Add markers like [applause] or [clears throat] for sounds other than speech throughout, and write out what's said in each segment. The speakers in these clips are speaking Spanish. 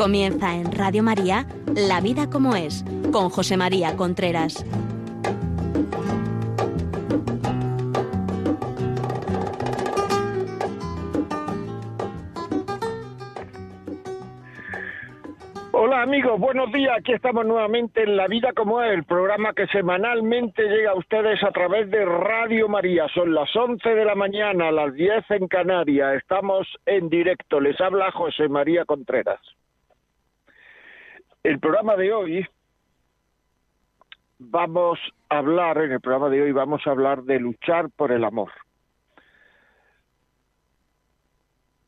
Comienza en Radio María La vida como es con José María Contreras. Hola amigos, buenos días. Aquí estamos nuevamente en La Vida como es, el programa que semanalmente llega a ustedes a través de Radio María. Son las 11 de la mañana, las 10 en Canarias. Estamos en directo. Les habla José María Contreras. El programa de hoy vamos a hablar, en el programa de hoy vamos a hablar de luchar por el amor.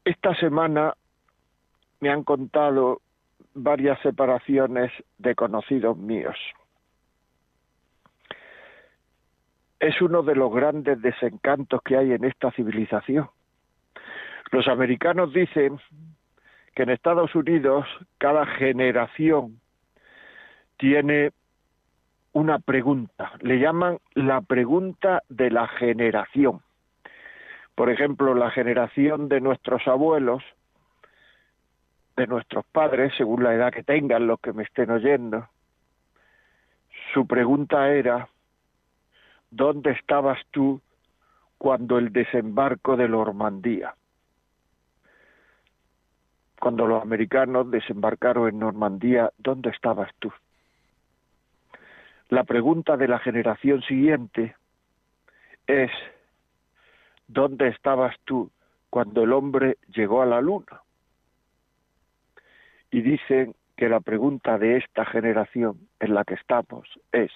Esta semana me han contado varias separaciones de conocidos míos. Es uno de los grandes desencantos que hay en esta civilización. Los americanos dicen que en Estados Unidos cada generación tiene una pregunta, le llaman la pregunta de la generación. Por ejemplo, la generación de nuestros abuelos, de nuestros padres, según la edad que tengan los que me estén oyendo, su pregunta era, ¿dónde estabas tú cuando el desembarco de Normandía? Cuando los americanos desembarcaron en Normandía, ¿dónde estabas tú? La pregunta de la generación siguiente es, ¿dónde estabas tú cuando el hombre llegó a la luna? Y dicen que la pregunta de esta generación en la que estamos es,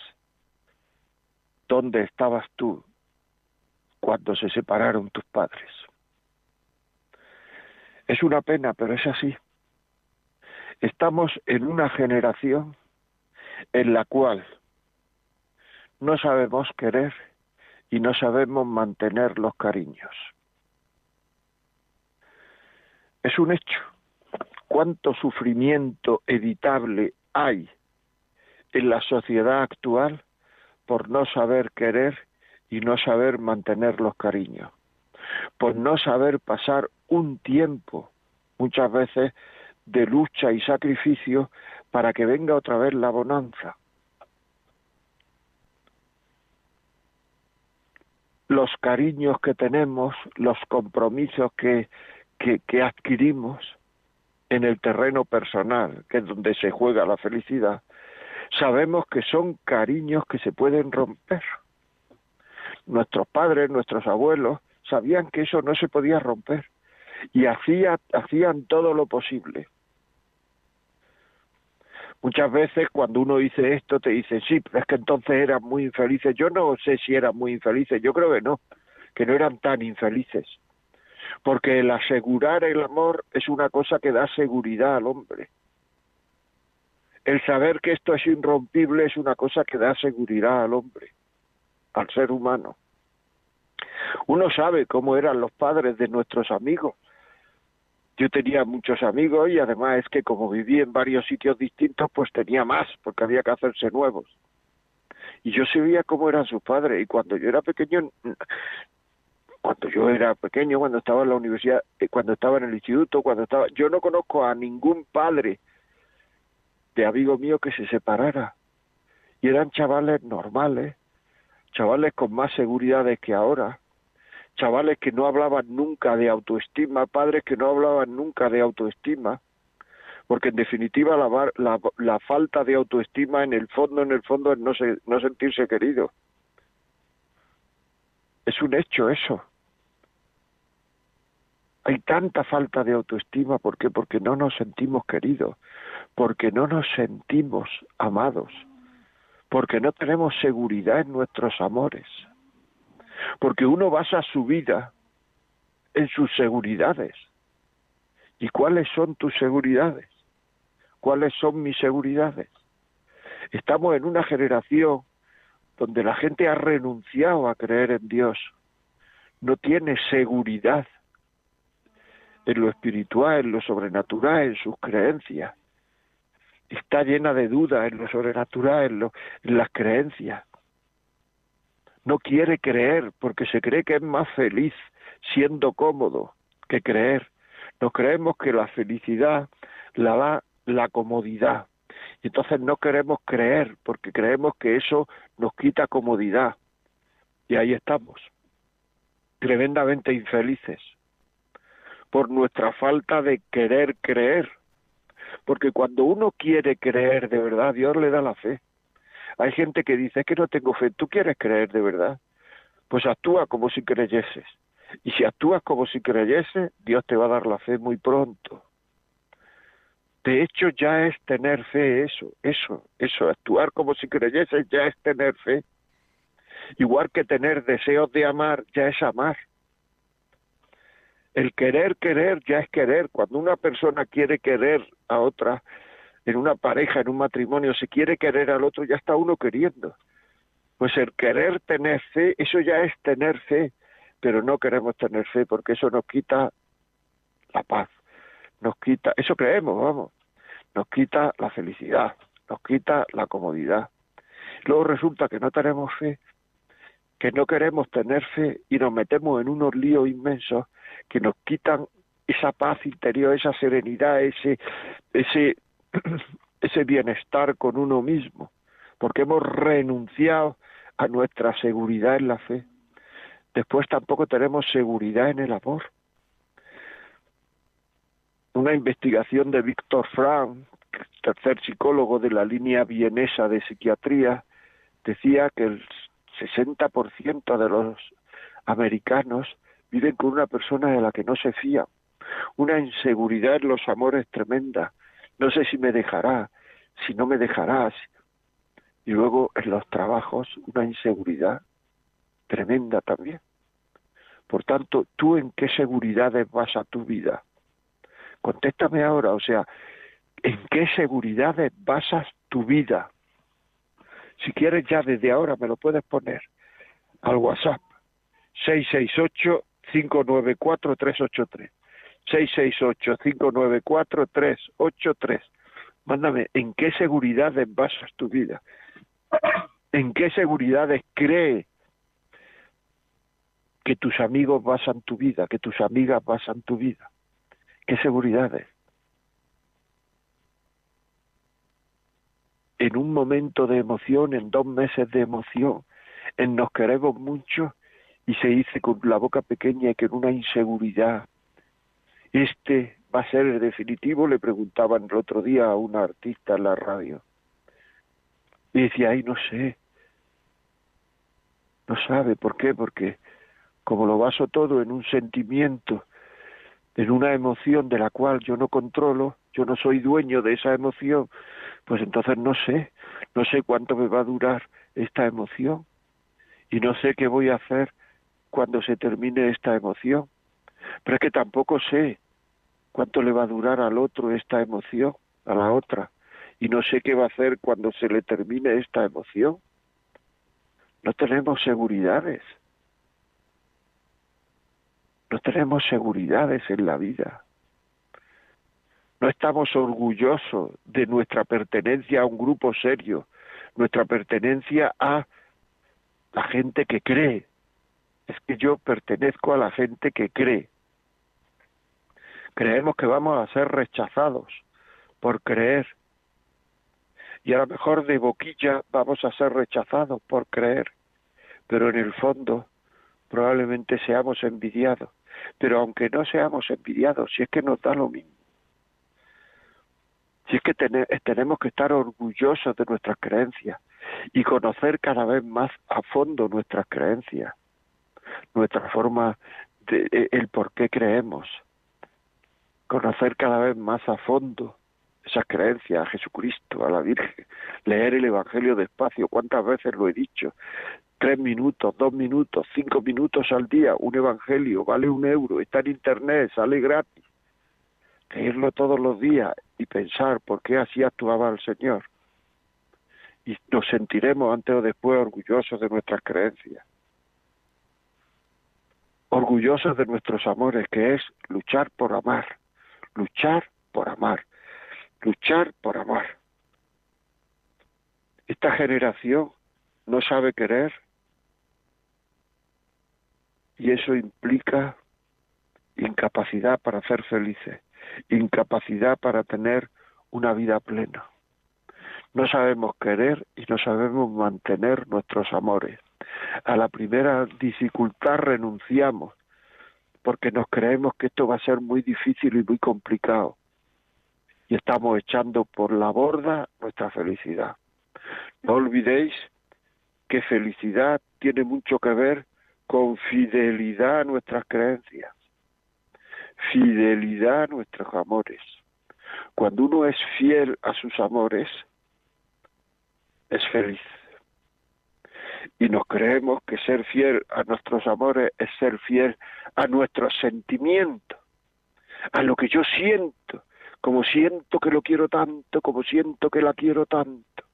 ¿dónde estabas tú cuando se separaron tus padres? Es una pena, pero es así. Estamos en una generación en la cual no sabemos querer y no sabemos mantener los cariños. Es un hecho. ¿Cuánto sufrimiento evitable hay en la sociedad actual por no saber querer y no saber mantener los cariños? Por no saber pasar un tiempo, muchas veces, de lucha y sacrificio para que venga otra vez la bonanza. Los cariños que tenemos, los compromisos que, que, que adquirimos en el terreno personal, que es donde se juega la felicidad, sabemos que son cariños que se pueden romper. Nuestros padres, nuestros abuelos, sabían que eso no se podía romper y hacía, hacían todo lo posible. Muchas veces cuando uno dice esto te dice, sí, pero es que entonces eran muy infelices. Yo no sé si eran muy infelices, yo creo que no, que no eran tan infelices. Porque el asegurar el amor es una cosa que da seguridad al hombre. El saber que esto es irrompible es una cosa que da seguridad al hombre, al ser humano. Uno sabe cómo eran los padres de nuestros amigos, yo tenía muchos amigos y además es que como viví en varios sitios distintos, pues tenía más, porque había que hacerse nuevos. Y yo sabía cómo eran sus padres, y cuando yo era pequeño, cuando yo era pequeño, cuando estaba en la universidad, eh, cuando estaba en el instituto, cuando estaba, yo no conozco a ningún padre de amigo mío que se separara. Y eran chavales normales, chavales con más seguridades que ahora, chavales que no hablaban nunca de autoestima, padres que no hablaban nunca de autoestima, porque en definitiva la, la, la falta de autoestima en el fondo, en el fondo es no, se, no sentirse querido. Es un hecho eso. Hay tanta falta de autoestima, ¿por qué? Porque no nos sentimos queridos, porque no nos sentimos amados, porque no tenemos seguridad en nuestros amores porque uno basa su vida en sus seguridades. ¿Y cuáles son tus seguridades? ¿Cuáles son mis seguridades? Estamos en una generación donde la gente ha renunciado a creer en Dios, no tiene seguridad en lo espiritual, en lo sobrenatural, en sus creencias. Está llena de dudas en lo sobrenatural, en, en las creencias no quiere creer porque se cree que es más feliz siendo cómodo que creer. Nos creemos que la felicidad la da la comodidad. Y entonces no queremos creer porque creemos que eso nos quita comodidad. Y ahí estamos, tremendamente infelices por nuestra falta de querer creer. Porque cuando uno quiere creer de verdad, Dios le da la fe. Hay gente que dice, es que no tengo fe, tú quieres creer de verdad. Pues actúa como si creyeses. Y si actúas como si creyeses, Dios te va a dar la fe muy pronto. De hecho, ya es tener fe eso, eso, eso, actuar como si creyeses ya es tener fe. Igual que tener deseos de amar, ya es amar. El querer, querer, ya es querer. Cuando una persona quiere querer a otra, en una pareja, en un matrimonio, si quiere querer al otro, ya está uno queriendo. Pues el querer tener fe, eso ya es tener fe, pero no queremos tener fe porque eso nos quita la paz, nos quita, eso creemos, vamos, nos quita la felicidad, nos quita la comodidad. Luego resulta que no tenemos fe, que no queremos tener fe y nos metemos en unos líos inmensos que nos quitan esa paz interior, esa serenidad, ese, ese, [clears throat] ese bienestar con uno mismo, porque hemos renunciado a nuestra seguridad en la fe. Después tampoco tenemos seguridad en el amor. Una investigación de Víctor Frank, tercer psicólogo de la línea vienesa de psiquiatría, decía que el 60% de los americanos viven con una persona de la que no se fía, una inseguridad en los amores tremenda, no sé si me dejará, si no me dejarás, y luego en los trabajos una inseguridad tremenda también. Por tanto, ¿tú en qué seguridades vas a tu vida? Contéstame ahora, o sea, ¿en qué seguridades basas tu vida? Si quieres ya desde ahora me lo puedes poner al WhatsApp 668 594 383 668 594 383 Mándame, ¿en qué seguridades basas tu vida? ¿En qué seguridades cree que tus amigos basan tu vida, que tus amigas basan tu vida? ¿Qué seguridades? En un momento de emoción, en dos meses de emoción, en nos queremos mucho y se dice con la boca pequeña y en una inseguridad. Este va a ser el definitivo, le preguntaban el otro día a una artista en la radio. Y decía, ay, no sé. No sabe por qué, porque como lo baso todo en un sentimiento, en una emoción de la cual yo no controlo, yo no soy dueño de esa emoción, pues entonces no sé, no sé cuánto me va a durar esta emoción y no sé qué voy a hacer cuando se termine esta emoción. Pero es que tampoco sé cuánto le va a durar al otro esta emoción, a la otra, y no sé qué va a hacer cuando se le termine esta emoción. No tenemos seguridades. No tenemos seguridades en la vida. No estamos orgullosos de nuestra pertenencia a un grupo serio, nuestra pertenencia a la gente que cree, es que yo pertenezco a la gente que cree. Creemos que vamos a ser rechazados por creer. Y a lo mejor de boquilla vamos a ser rechazados por creer. Pero en el fondo probablemente seamos envidiados. Pero aunque no seamos envidiados, si es que nos da lo mismo. Si es que tenemos que estar orgullosos de nuestras creencias y conocer cada vez más a fondo nuestras creencias nuestra forma de e, el por qué creemos, conocer cada vez más a fondo esas creencias a Jesucristo, a la Virgen, leer el Evangelio despacio, cuántas veces lo he dicho, tres minutos, dos minutos, cinco minutos al día, un Evangelio, vale un euro, está en Internet, sale gratis, leerlo todos los días y pensar por qué así actuaba el Señor. Y nos sentiremos antes o después orgullosos de nuestras creencias orgullosos de nuestros amores, que es luchar por amar, luchar por amar, luchar por amar. Esta generación no sabe querer y eso implica incapacidad para ser felices, incapacidad para tener una vida plena. No sabemos querer y no sabemos mantener nuestros amores. A la primera dificultad renunciamos porque nos creemos que esto va a ser muy difícil y muy complicado. Y estamos echando por la borda nuestra felicidad. No olvidéis que felicidad tiene mucho que ver con fidelidad a nuestras creencias, fidelidad a nuestros amores. Cuando uno es fiel a sus amores, es feliz. Y nos creemos que ser fiel a nuestros amores es ser fiel a nuestros sentimientos, a lo que yo siento, como siento que lo quiero tanto, como siento que la quiero tanto.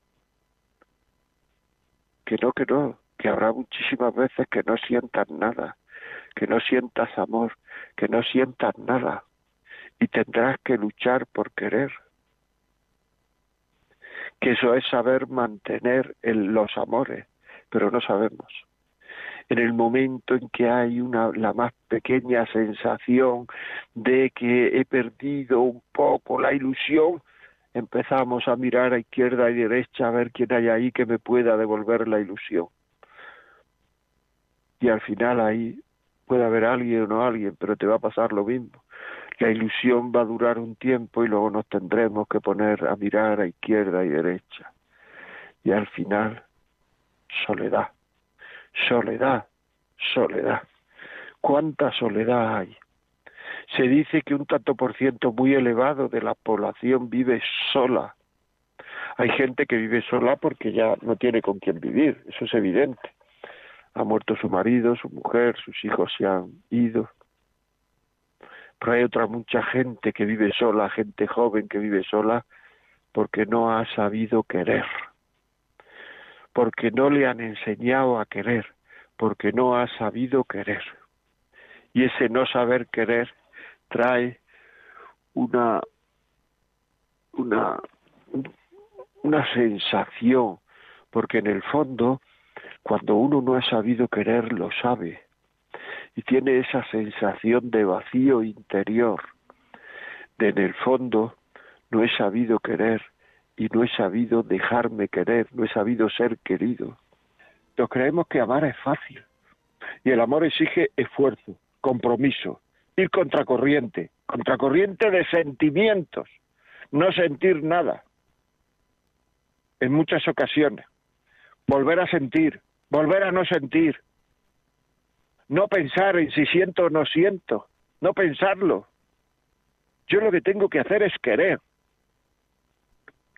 Que no, que no, que habrá muchísimas veces que no sientas nada, que no sientas amor, que no sientas nada, y tendrás que luchar por querer que eso es saber mantener los amores, pero no sabemos. En el momento en que hay una, la más pequeña sensación de que he perdido un poco la ilusión, empezamos a mirar a izquierda y derecha a ver quién hay ahí que me pueda devolver la ilusión. Y al final ahí puede haber alguien o no alguien, pero te va a pasar lo mismo la ilusión va a durar un tiempo y luego nos tendremos que poner a mirar a izquierda y derecha. Y al final, soledad, soledad, soledad. ¿Cuánta soledad hay? Se dice que un tanto por ciento muy elevado de la población vive sola. Hay gente que vive sola porque ya no tiene con quién vivir, eso es evidente. Ha muerto su marido, su mujer, sus hijos se han ido pero hay otra mucha gente que vive sola, gente joven que vive sola, porque no ha sabido querer, porque no le han enseñado a querer, porque no ha sabido querer. Y ese no saber querer trae una una una sensación, porque en el fondo cuando uno no ha sabido querer lo sabe y tiene esa sensación de vacío interior, de en el fondo no he sabido querer y no he sabido dejarme querer, no he sabido ser querido. Nos creemos que amar es fácil y el amor exige esfuerzo, compromiso, ir contracorriente, contracorriente de sentimientos, no sentir nada. En muchas ocasiones, volver a sentir, volver a no sentir, no pensar en si siento o no siento, no pensarlo. Yo lo que tengo que hacer es querer.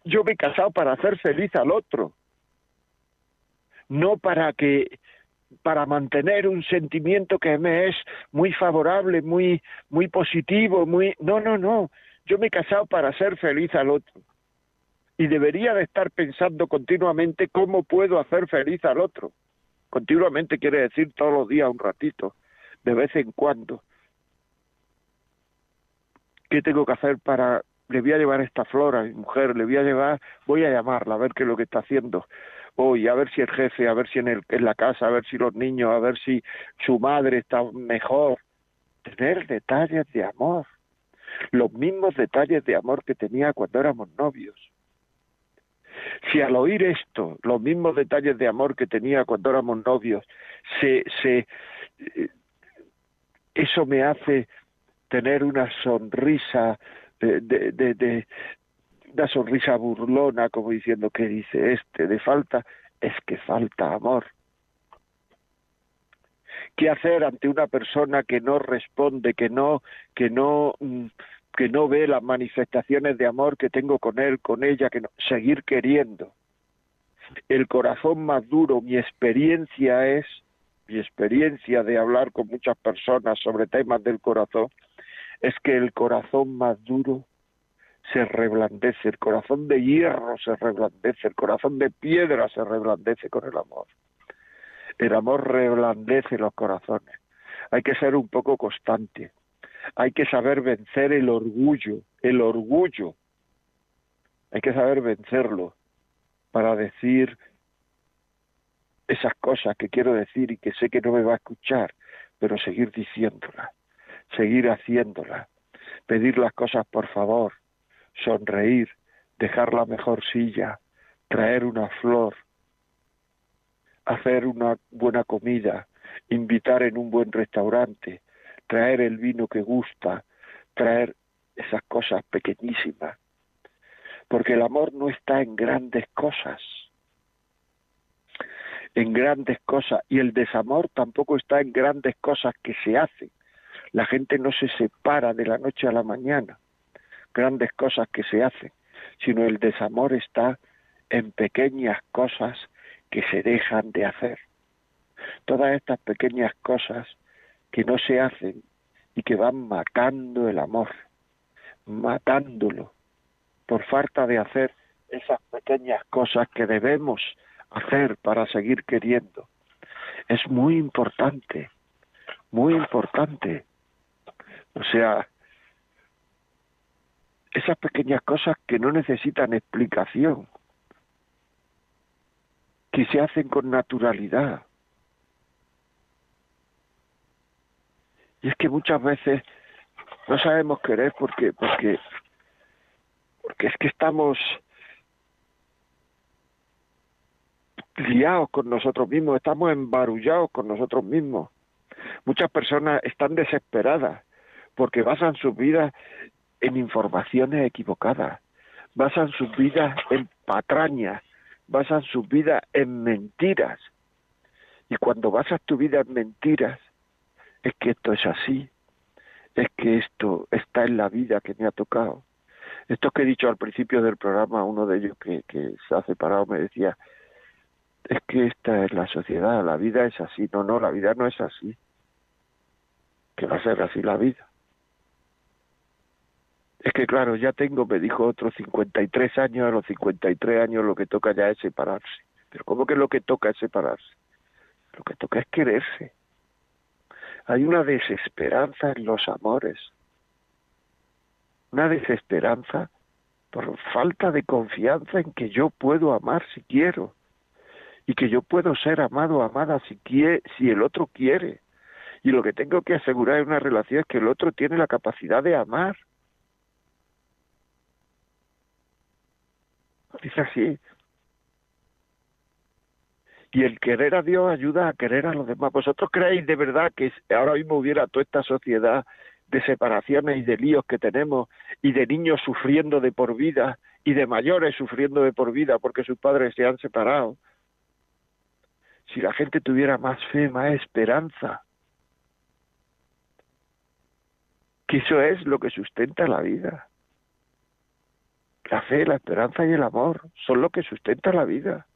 Yo me he casado para hacer feliz al otro, no para que para mantener un sentimiento que me es muy favorable, muy muy positivo, muy no, no, no. Yo me he casado para hacer feliz al otro. Y debería de estar pensando continuamente cómo puedo hacer feliz al otro. Continuamente quiere decir todos los días un ratito, de vez en cuando. ¿Qué tengo que hacer para le voy a llevar esta flor a mi mujer, le voy a llevar, voy a llamarla a ver qué es lo que está haciendo hoy, a ver si el jefe, a ver si en, el, en la casa, a ver si los niños, a ver si su madre está mejor. Tener detalles de amor, los mismos detalles de amor que tenía cuando éramos novios. Si al oír esto, los mismos detalles de amor que tenía cuando éramos novios, se, se, eh, eso me hace tener una sonrisa de, de, de, una sonrisa burlona, como diciendo, ¿qué dice este? De falta, es que falta amor. ¿Qué hacer ante una persona que no responde, que no, que no mm, que no ve las manifestaciones de amor que tengo con él, con ella, que no, seguir queriendo. El corazón más duro, mi experiencia es, mi experiencia de hablar con muchas personas sobre temas del corazón, es que el corazón más duro se reblandece, el corazón de hierro se reblandece, el corazón de piedra se reblandece con el amor. El amor reblandece los corazones. Hay que ser un poco constante hay que saber vencer el orgullo, el orgullo. Hay que saber vencerlo para decir esas cosas que quiero decir y que sé que no me va a escuchar, pero seguir diciéndolas, seguir haciéndolas, pedir las cosas por favor, sonreír, dejar la mejor silla, traer una flor, hacer una buena comida, invitar en un buen restaurante, traer el vino que gusta, traer esas cosas pequeñísimas. Porque el amor no está en grandes cosas, en grandes cosas, y el desamor tampoco está en grandes cosas que se hacen. La gente no se separa de la noche a la mañana, grandes cosas que se hacen, sino el desamor está en pequeñas cosas que se dejan de hacer. Todas estas pequeñas cosas que no se hacen y que van matando el amor, matándolo, por falta de hacer esas pequeñas cosas que debemos hacer para seguir queriendo. Es muy importante, muy importante. O sea, esas pequeñas cosas que no necesitan explicación, que se hacen con naturalidad. Y es que muchas veces no sabemos querer porque porque porque es que estamos liados con nosotros mismos, estamos embarullados con nosotros mismos. Muchas personas están desesperadas porque basan sus vidas en informaciones equivocadas, basan sus vidas en patrañas, basan su vida en mentiras. Y cuando basas tu vida en mentiras, es que esto es así, es que esto está en la vida que me ha tocado. Esto que he dicho al principio del programa, uno de ellos que, que se ha separado me decía, es que esta es la sociedad, la vida es así. No, no, la vida no es así. Que va a ser así la vida. Es que claro, ya tengo, me dijo otro, 53 años, a los 53 años lo que toca ya es separarse. Pero ¿cómo que lo que toca es separarse? Lo que toca es quererse. Hay una desesperanza en los amores. Una desesperanza por falta de confianza en que yo puedo amar si quiero y que yo puedo ser amado o amada si, quiere, si el otro quiere. Y lo que tengo que asegurar en una relación es que el otro tiene la capacidad de amar Dice así. Y el querer a Dios ayuda a querer a los demás. ¿Vosotros creéis de verdad que ahora mismo hubiera toda esta sociedad de separaciones y de líos que tenemos y de niños sufriendo de por vida y de mayores sufriendo de por vida porque sus padres se han separado? Si la gente tuviera más fe, más esperanza, que eso es lo que sustenta la vida. La fe, la esperanza y el amor son lo que sustenta la vida.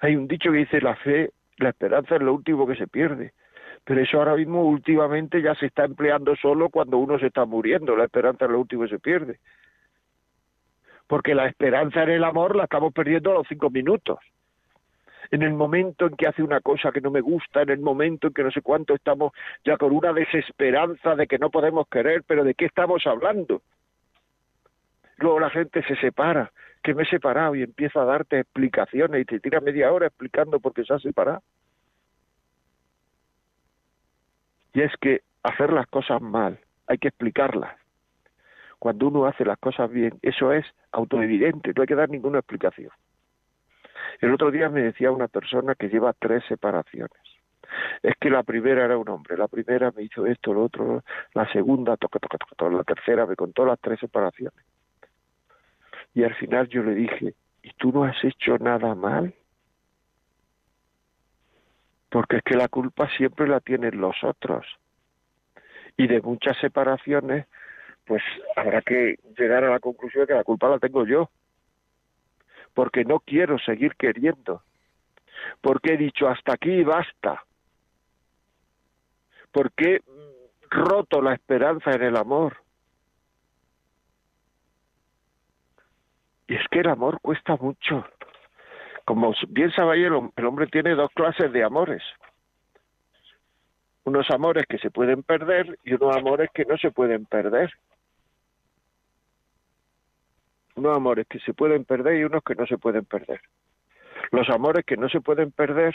Hay un dicho que dice la fe, la esperanza es lo último que se pierde. Pero eso ahora mismo últimamente ya se está empleando solo cuando uno se está muriendo. La esperanza es lo último que se pierde. Porque la esperanza en el amor la estamos perdiendo a los cinco minutos. En el momento en que hace una cosa que no me gusta, en el momento en que no sé cuánto estamos ya con una desesperanza de que no podemos querer, pero ¿de qué estamos hablando? Luego la gente se separa, que me he separado y empieza a darte explicaciones y te tira media hora explicando por qué se ha separado. Y es que hacer las cosas mal, hay que explicarlas. Cuando uno hace las cosas bien, eso es autoevidente, no hay que dar ninguna explicación. El otro día me decía una persona que lleva tres separaciones. Es que la primera era un hombre, la primera me hizo esto, lo otro, la segunda, toca, toca, toca, la tercera me contó las tres separaciones. Y al final yo le dije, ¿y tú no has hecho nada mal? Porque es que la culpa siempre la tienen los otros. Y de muchas separaciones, pues habrá que llegar a la conclusión de que la culpa la tengo yo. Porque no quiero seguir queriendo. Porque he dicho hasta aquí basta. Porque roto la esperanza en el amor Y es que el amor cuesta mucho. Como bien sabe el, el hombre tiene dos clases de amores. Unos amores que se pueden perder y unos amores que no se pueden perder. Unos amores que se pueden perder y unos que no se pueden perder. Los amores que no se pueden perder,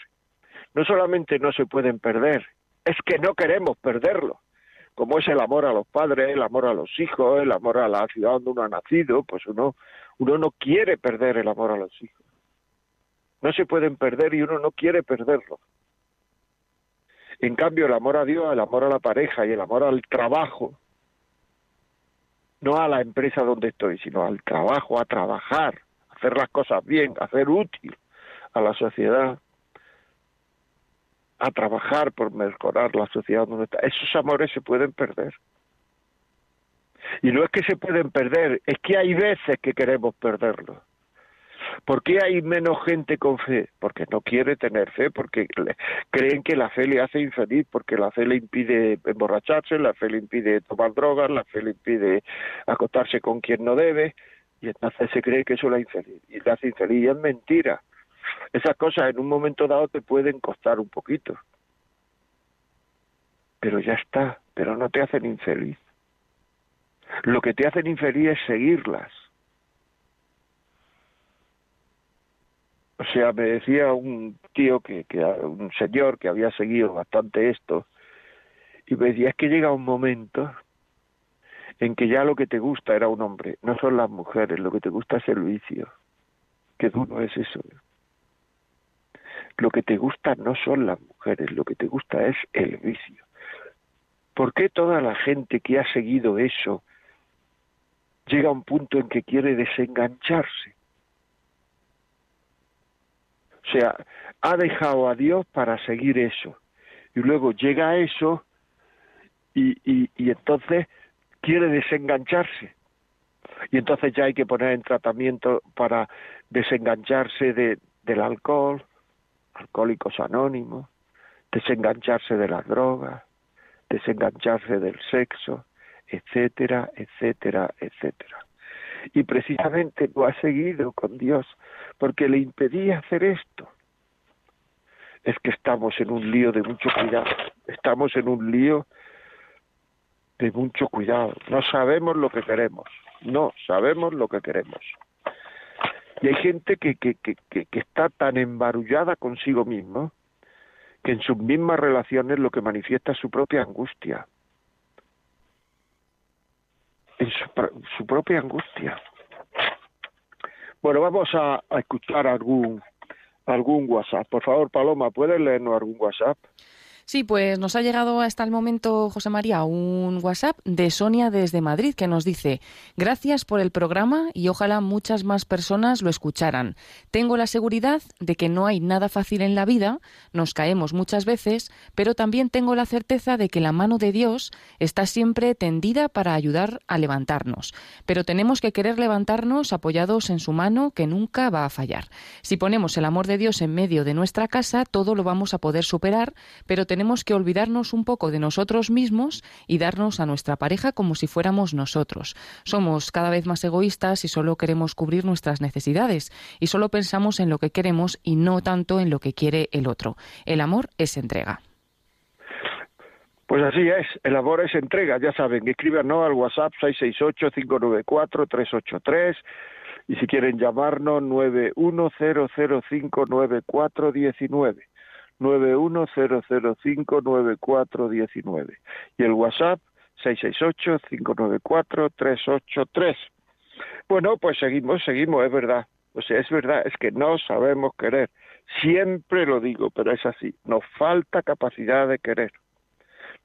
no solamente no se pueden perder, es que no queremos perderlo como es el amor a los padres, el amor a los hijos, el amor a la ciudad donde uno ha nacido, pues uno Uno no quiere perder el amor a los hijos. No se pueden perder y uno no quiere perderlo. En cambio, el amor a Dios, el amor a la pareja y el amor al trabajo, no a la empresa donde estoy, sino al trabajo, a trabajar, hacer las cosas bien, hacer útil a la sociedad, a trabajar por mejorar la sociedad donde está. Esos amores se pueden perder. Y no es que se pueden perder, es que hay veces que queremos perderlos. ¿Por qué hay menos gente con fe? Porque no quiere tener fe, porque creen que la fe le hace infeliz, porque la fe le impide emborracharse, la fe le impide tomar drogas, la fe le impide acostarse con quien no debe, y entonces se cree que eso la infeliz, y le hace infeliz, y es mentira. Esas cosas en un momento dado te pueden costar un poquito, pero ya está, pero no te hacen infeliz. Lo que te hacen infeliz es seguirlas O sea, me decía un tío que, que un señor que había seguido bastante esto, y me decía, es que llega un momento en que ya lo que te gusta era un hombre, no son las mujeres, lo que te gusta es el vicio. Qué duro es eso. Lo que te gusta no son las mujeres, lo que te gusta es el vicio. ¿Por qué toda la gente que ha seguido eso llega a un punto en que quiere desengancharse? O sea, ha dejado a Dios para seguir eso. Y luego llega a eso y, y, entonces quiere desengancharse. Y entonces ya hay que poner en tratamiento para desengancharse de, del alcohol, alcohólicos anónimos, desengancharse de las drogas, desengancharse del sexo, etcétera, etcétera, etcétera. Y precisamente lo ha seguido con Dios porque le impedía hacer esto. Es que estamos en un lío de mucho cuidado, estamos en un lío de mucho cuidado. No sabemos lo que queremos, no sabemos lo que queremos. Y hay gente que, que, que, que está tan embarullada consigo mismo que en sus mismas relaciones lo que manifiesta es su propia angustia. En su, su propia angustia. Bueno, vamos a, escuchar algún, algún WhatsApp. Por favor, Paloma, ¿puedes leernos algún WhatsApp? Sí, pues nos ha llegado hasta el momento, José María, un WhatsApp de Sonia desde Madrid que nos dice, gracias por el programa y ojalá muchas más personas lo escucharan. Tengo la seguridad de que no hay nada fácil en la vida, nos caemos muchas veces, pero también tengo la certeza de que la mano de Dios está siempre tendida para ayudar a levantarnos. Pero tenemos que querer levantarnos apoyados en su mano que nunca va a fallar. Si ponemos el amor de Dios en medio de nuestra casa, todo lo vamos a poder superar, pero tenemos que olvidarnos un poco de nosotros mismos y darnos a nuestra pareja como si fuéramos nosotros. Somos cada vez más egoístas y solo queremos cubrir nuestras necesidades y solo pensamos en lo que queremos y no tanto en lo que quiere el otro. El amor es entrega. Pues así es, el amor es entrega, ya saben, escríbanos al WhatsApp 668-594-383 y si quieren llamarnos 910059419. 910059419 y el WhatsApp 668-594-383. Bueno, pues seguimos, seguimos, es verdad. O sea, es verdad, es que no sabemos querer. Siempre lo digo, pero es así. Nos falta capacidad de querer.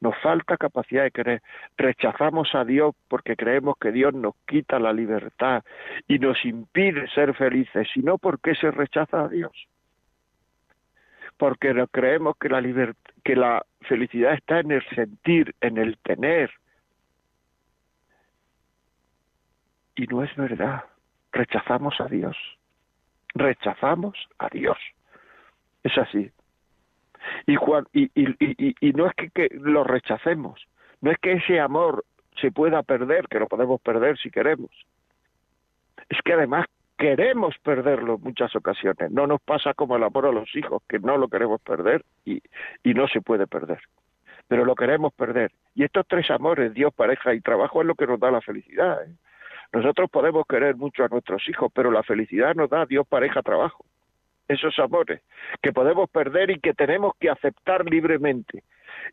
Nos falta capacidad de querer. Rechazamos a Dios porque creemos que Dios nos quita la libertad y nos impide ser felices, y no porque se rechaza a Dios porque creemos que la, que la felicidad está en el sentir, en el tener. Y no es verdad. Rechazamos a Dios. Rechazamos a Dios. Es así. Y, y, no es que, que lo rechacemos, no es que ese amor se pueda perder, que lo podemos perder si queremos. Es que además queremos perderlo en muchas ocasiones. No nos pasa como el amor a los hijos, que no lo queremos perder y, no se puede perder. Pero lo queremos perder. Y estos tres amores, Dios, pareja y trabajo, es lo que nos da la felicidad. ¿eh? Nosotros podemos querer mucho a nuestros hijos, pero la felicidad nos da Dios, pareja, trabajo. Esos amores que podemos perder y que tenemos que aceptar libremente.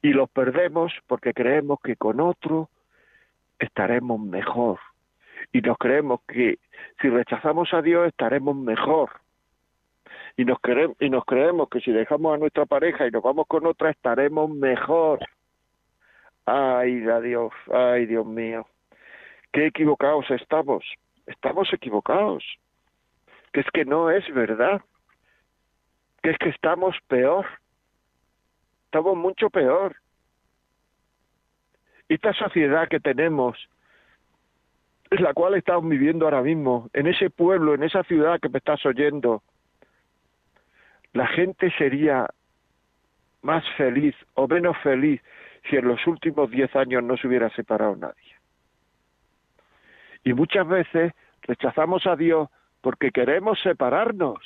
Y los perdemos porque creemos que con otro estaremos mejor y nos creemos que si rechazamos a Dios estaremos mejor. Y nos, creemos, y nos creemos que si dejamos a nuestra pareja y nos vamos con otra estaremos mejor. Ay, Dios, ay, Dios mío. Qué equivocados estamos. Estamos equivocados. Que es que no es verdad. Que es que estamos peor. Estamos mucho peor. Esta sociedad que tenemos la cual estamos viviendo ahora mismo, en ese pueblo, en esa ciudad que me estás oyendo, la gente sería más feliz o menos feliz si en los últimos diez años no se hubiera separado nadie. Y muchas veces rechazamos a Dios porque queremos separarnos,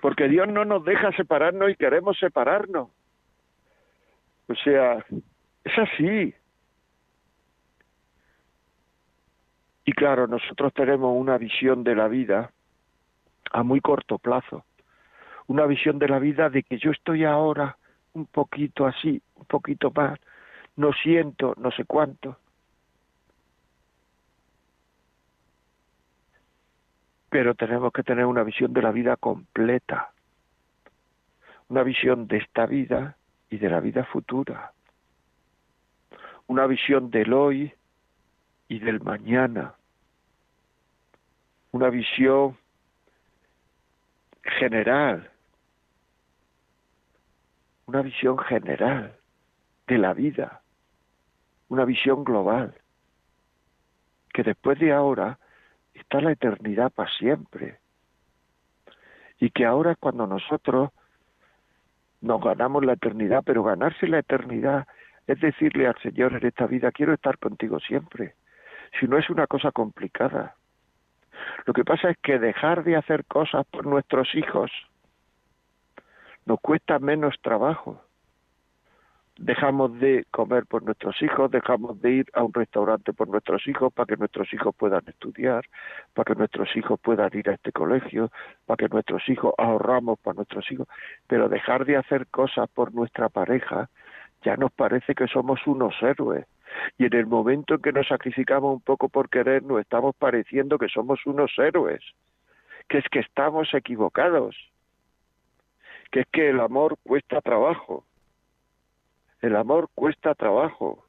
porque Dios no nos deja separarnos y queremos separarnos. O sea, es así. Y claro, nosotros tenemos una visión de la vida a muy corto plazo, una visión de la vida de que yo estoy ahora un poquito así, un poquito más, no siento no sé cuánto. Pero tenemos que tener una visión de la vida completa, una visión de esta vida y de la vida futura, una visión del hoy y del mañana. Una visión general, una visión general de la vida, una visión global, que después de ahora está la eternidad para siempre. Y que ahora cuando nosotros nos ganamos la eternidad, pero ganarse la eternidad es decirle al Señor en esta vida, quiero estar contigo siempre si no es una cosa complicada. Lo que pasa es que dejar de hacer cosas por nuestros hijos nos cuesta menos trabajo. Dejamos de comer por nuestros hijos, dejamos de ir a un restaurante por nuestros hijos para que nuestros hijos puedan estudiar, para que nuestros hijos puedan ir a este colegio, para que nuestros hijos ahorramos para nuestros hijos, pero dejar de hacer cosas por nuestra pareja ya nos parece que somos unos héroes y en el momento en que nos sacrificamos un poco por querer, nos estamos pareciendo que somos unos héroes, que es que estamos equivocados, que es que el amor cuesta trabajo, el amor cuesta trabajo.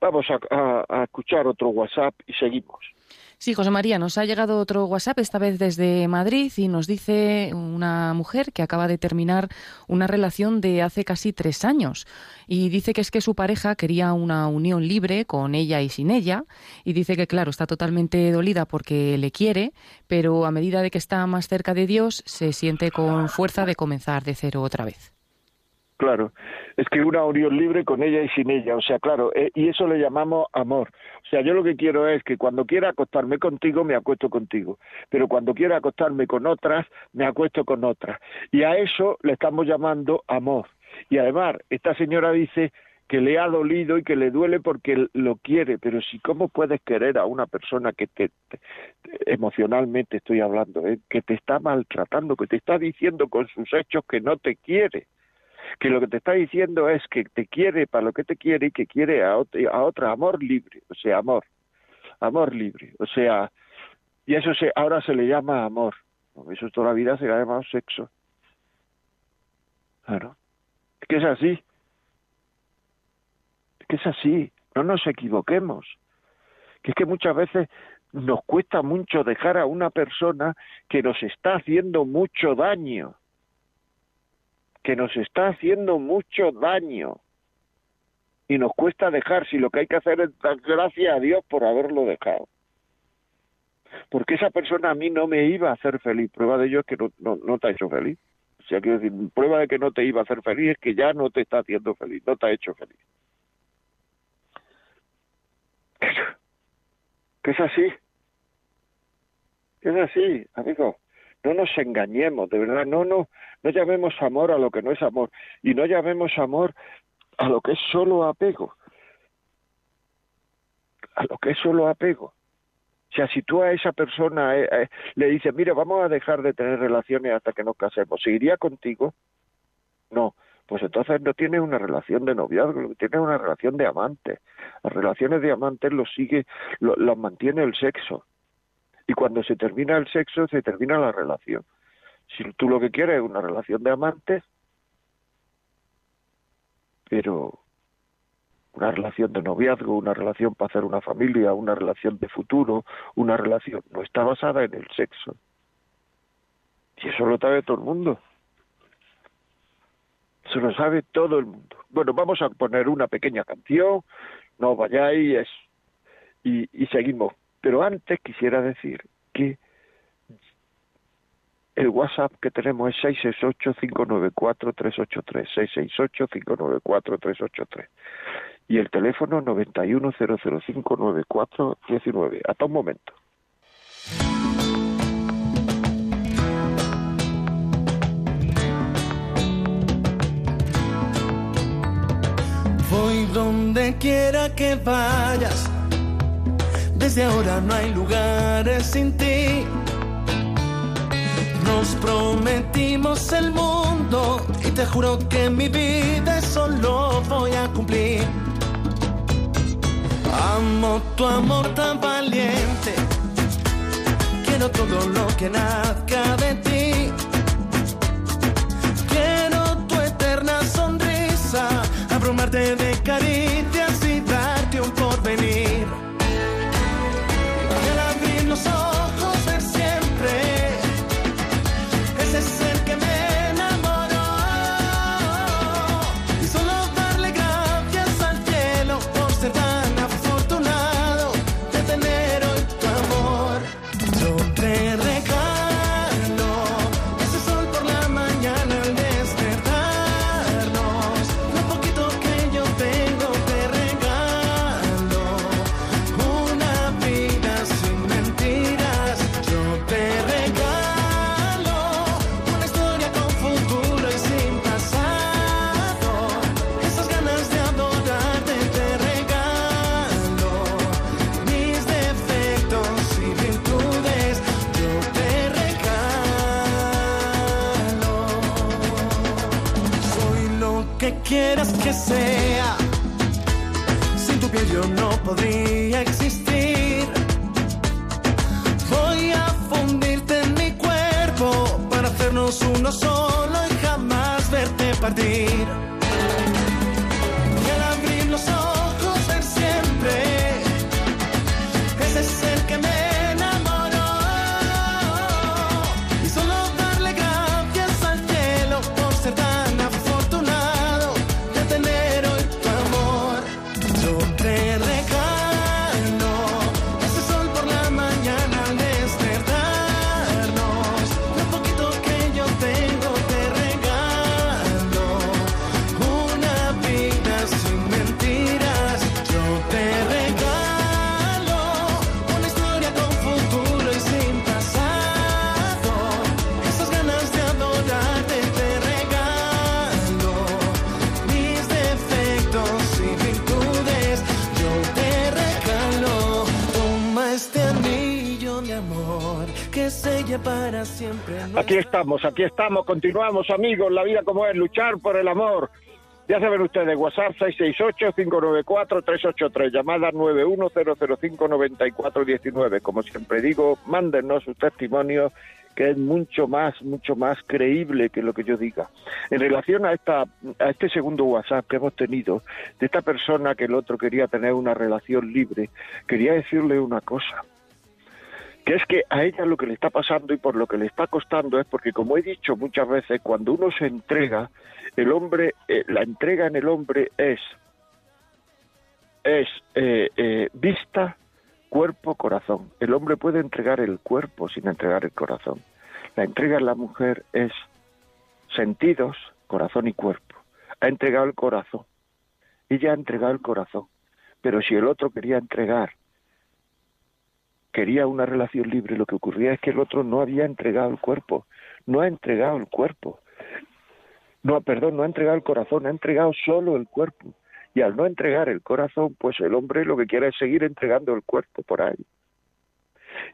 Vamos a, a escuchar otro WhatsApp y seguimos. Sí, José María, nos ha llegado otro WhatsApp, esta vez desde Madrid, y nos dice una mujer que acaba de terminar una relación de hace casi tres años. Y dice que es que su pareja quería una unión libre con ella y sin ella. Y dice que, claro, está totalmente dolida porque le quiere, pero a medida de que está más cerca de Dios, se siente con fuerza de comenzar de cero otra vez. Claro, es que una unión libre con ella y sin ella, o sea, claro, eh, y eso le llamamos amor. O sea, yo lo que quiero es que cuando quiera acostarme contigo, me acuesto contigo, pero cuando quiera acostarme con otras, me acuesto con otras. Y a eso le estamos llamando amor. Y además, esta señora dice que le ha dolido y que le duele porque lo quiere, pero si cómo puedes querer a una persona que te, emocionalmente estoy hablando, ¿eh? que te está maltratando, que te está diciendo con sus hechos que no te quiere que lo que te está diciendo es que te quiere para lo que te quiere y que quiere a, a otra, amor libre, o sea, amor, amor libre, o sea, y eso se, ahora se le llama amor, eso toda la vida se le ha llamado sexo. Claro, es que es así, es que es así, no nos equivoquemos, que es que muchas veces nos cuesta mucho dejar a una persona que nos está haciendo mucho daño que nos está haciendo mucho daño y nos cuesta dejar si lo que hay que hacer es dar gracias a Dios por haberlo dejado. Porque esa persona a mí no me iba a hacer feliz. Prueba de ello es que no, no, no te ha hecho feliz. O sea, quiero decir, prueba de que no te iba a hacer feliz es que ya no te está haciendo feliz, no te ha hecho feliz. [laughs] Que es así. Es así, amigo. No nos engañemos, de verdad, no, no, no llamemos amor a lo que no es amor y no llamemos amor a lo que es solo apego. A lo que es solo apego. O sea, si tú a esa persona eh, eh, le dices, mira, vamos a dejar de tener relaciones hasta que nos casemos, ¿seguiría contigo? No, pues entonces no tiene una relación de noviazgo, lo que tiene es una relación de amante. Las relaciones de amantes lo sigue, lo, las mantiene el sexo. Y cuando se termina el sexo, se termina la relación. Si tú lo que quieres es una relación de amantes, pero una relación de noviazgo, una relación para hacer una familia, una relación de futuro, una relación no está basada en el sexo. Y eso lo sabe todo el mundo. Se lo sabe todo el mundo. Bueno, vamos a poner una pequeña canción, no vayáis y, y seguimos. Pero antes quisiera decir que el WhatsApp que tenemos es 668-594-383, 668-594-383 y el teléfono 910059419. Hasta un momento. Voy donde quiera que vayas. Desde ahora no hay lugares sin ti. Nos prometimos el mundo y te juro que mi vida eso lo voy a cumplir. Amo tu amor tan valiente. Quiero todo lo que nazca de ti. Aquí estamos, aquí estamos, continuamos amigos, la vida como es, luchar por el amor. Ya saben ustedes, WhatsApp 668-594-383, llamada 910059419. Como siempre digo, mándenos sus testimonios, que es mucho más, mucho más creíble que lo que yo diga. En relación a, esta, a este segundo WhatsApp que hemos tenido, de esta persona que el otro quería tener una relación libre, quería decirle una cosa que es que a ella lo que le está pasando y por lo que le está costando es porque, como he dicho muchas veces, cuando uno se entrega, el hombre, eh, la entrega en el hombre es, es eh, eh, vista, cuerpo, corazón. El hombre puede entregar el cuerpo sin entregar el corazón. La entrega en la mujer es sentidos, corazón y cuerpo. Ha entregado el corazón. Ella ha entregado el corazón. Pero si el otro quería entregar quería una relación libre, lo que ocurría es que el otro no había entregado el cuerpo, no ha entregado el cuerpo. No, perdón, no ha entregado el corazón, ha entregado solo el cuerpo. Y al no entregar el corazón, pues el hombre lo que quiere es seguir entregando el cuerpo por ahí.